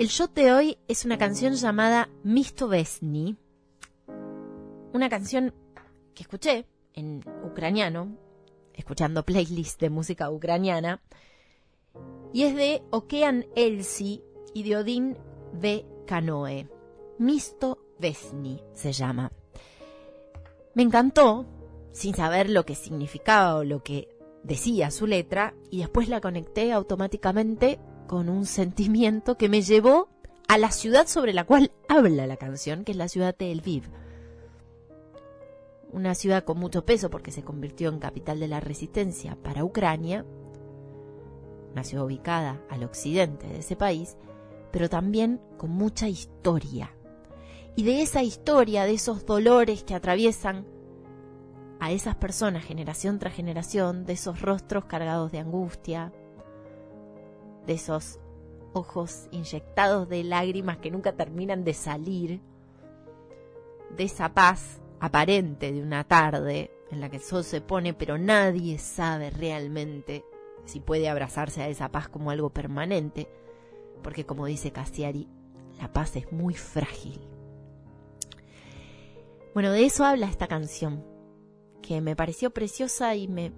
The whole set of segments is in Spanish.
El shot de hoy es una canción llamada Misto Vesni, una canción que escuché en ucraniano, escuchando playlists de música ucraniana, y es de Okean Elsi y de Odin V. Kanoe. Misto Vesni se llama. Me encantó, sin saber lo que significaba o lo que decía su letra, y después la conecté automáticamente con un sentimiento que me llevó a la ciudad sobre la cual habla la canción, que es la ciudad de Lviv. Una ciudad con mucho peso porque se convirtió en capital de la resistencia para Ucrania, una ciudad ubicada al occidente de ese país, pero también con mucha historia. Y de esa historia, de esos dolores que atraviesan a esas personas generación tras generación, de esos rostros cargados de angustia, de esos ojos inyectados de lágrimas que nunca terminan de salir, de esa paz aparente de una tarde en la que el sol se pone, pero nadie sabe realmente si puede abrazarse a esa paz como algo permanente, porque como dice Cassiari, la paz es muy frágil. Bueno, de eso habla esta canción, que me pareció preciosa y me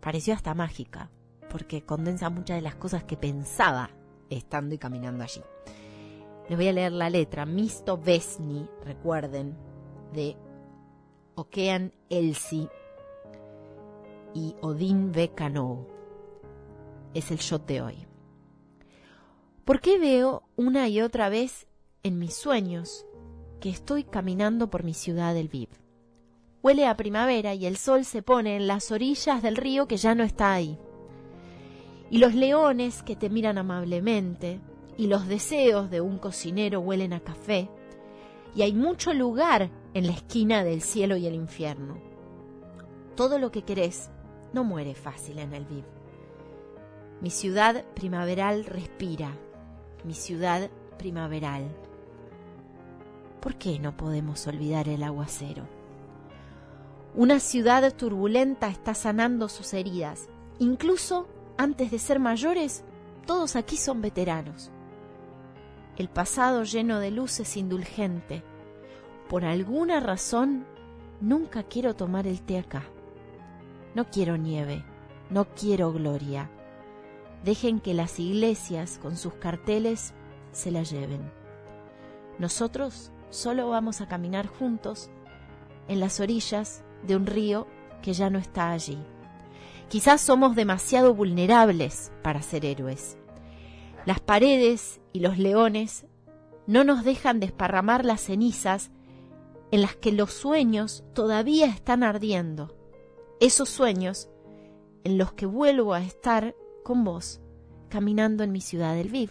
pareció hasta mágica, porque condensa muchas de las cosas que pensaba estando y caminando allí. Les voy a leer la letra. Misto Vesni, recuerden, de Okean Elsi y Odin Vekano. Es el shot de hoy. ¿Por qué veo una y otra vez en mis sueños que estoy caminando por mi ciudad del Viv? Huele a primavera y el sol se pone en las orillas del río que ya no está ahí. Y los leones que te miran amablemente y los deseos de un cocinero huelen a café. Y hay mucho lugar en la esquina del cielo y el infierno. Todo lo que querés no muere fácil en el Viv. Mi ciudad primaveral respira, mi ciudad primaveral. ¿Por qué no podemos olvidar el aguacero? Una ciudad turbulenta está sanando sus heridas. Incluso antes de ser mayores, todos aquí son veteranos. El pasado lleno de luces indulgente. Por alguna razón, nunca quiero tomar el té acá. No quiero nieve, no quiero gloria. Dejen que las iglesias con sus carteles se la lleven. Nosotros solo vamos a caminar juntos en las orillas de un río que ya no está allí. Quizás somos demasiado vulnerables para ser héroes. Las paredes y los leones no nos dejan desparramar las cenizas en las que los sueños todavía están ardiendo. Esos sueños en los que vuelvo a estar con vos, caminando en mi ciudad del Viv.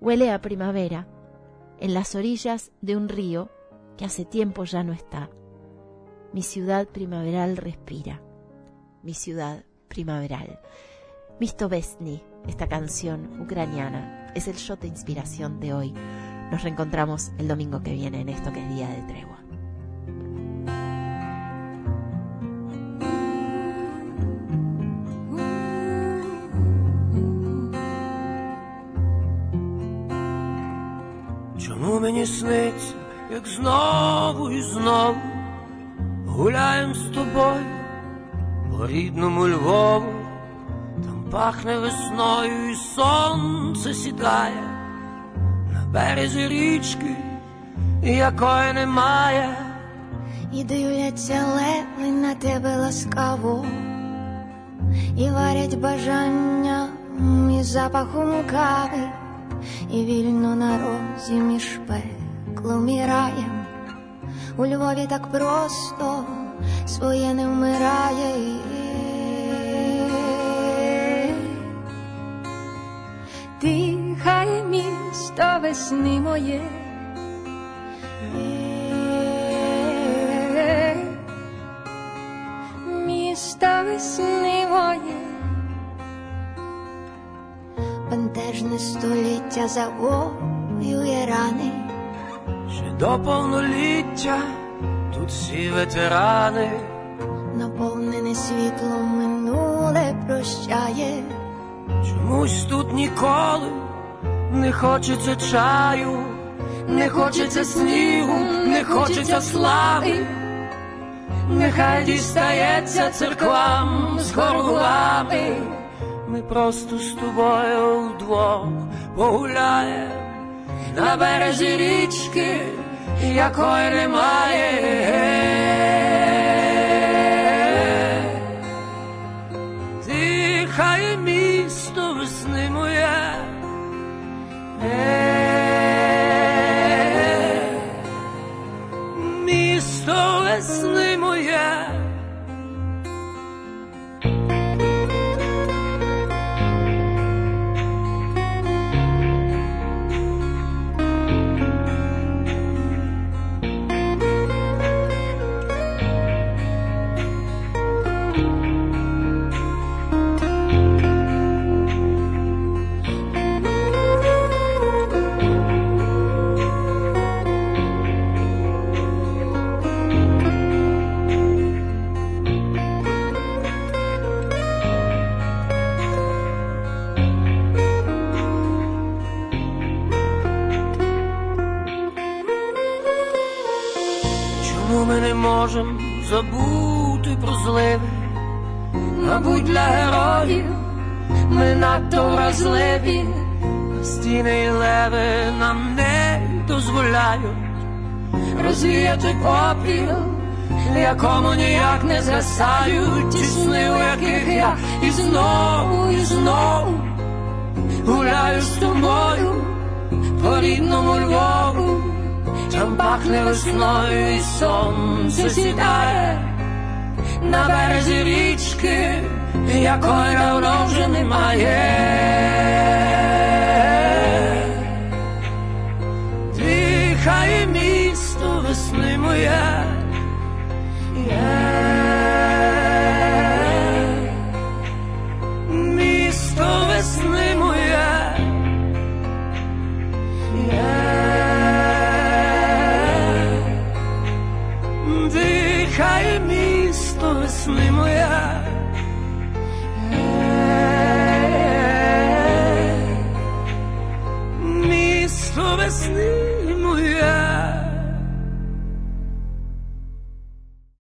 Huele a primavera, en las orillas de un río que hace tiempo ya no está. Mi ciudad primaveral respira Mi ciudad primaveral. Misto Vesni, esta canción ucraniana, es el shot de inspiración de hoy. Nos reencontramos el domingo que viene en esto que es Día de Tregua. Чому мені сниться, як знову і знову гуляєм з тобою По рідному Львову, там пахне весною і сонце сідає на березі річки, якої немає. І дивляться леви на тебе ласкаво, і варять бажання і запахом кави, і вільно на розі між пеклом і раєм. У Львові так просто своє не вмирає. Дихає місто весни моє. Місто весни моє. Бентежне століття завоює рани. Ще до повноліття тут всі ветерани, Наповнене світлом минуле прощає, чомусь тут ніколи не хочеться чаю, не хочеться снігу, не хочеться слави, нехай дістається церквам з горгулами. Ми просто з тобою вдвох погуляємо на березі річки, iako je nemaje Zihaj misto Можемо забути про зливи? Мабуть, для героїв ми надто вразливі, стіни і леви нам не дозволяють розвіяти попіл, якому ніяк не згасають ті сни, у яких я і знову, і знову гуляю з тобою по рідному Львову. Там пахне весною і сонце сідає на березі річки, якої давно вже немає. Дихає місто весни моє. poslimo ja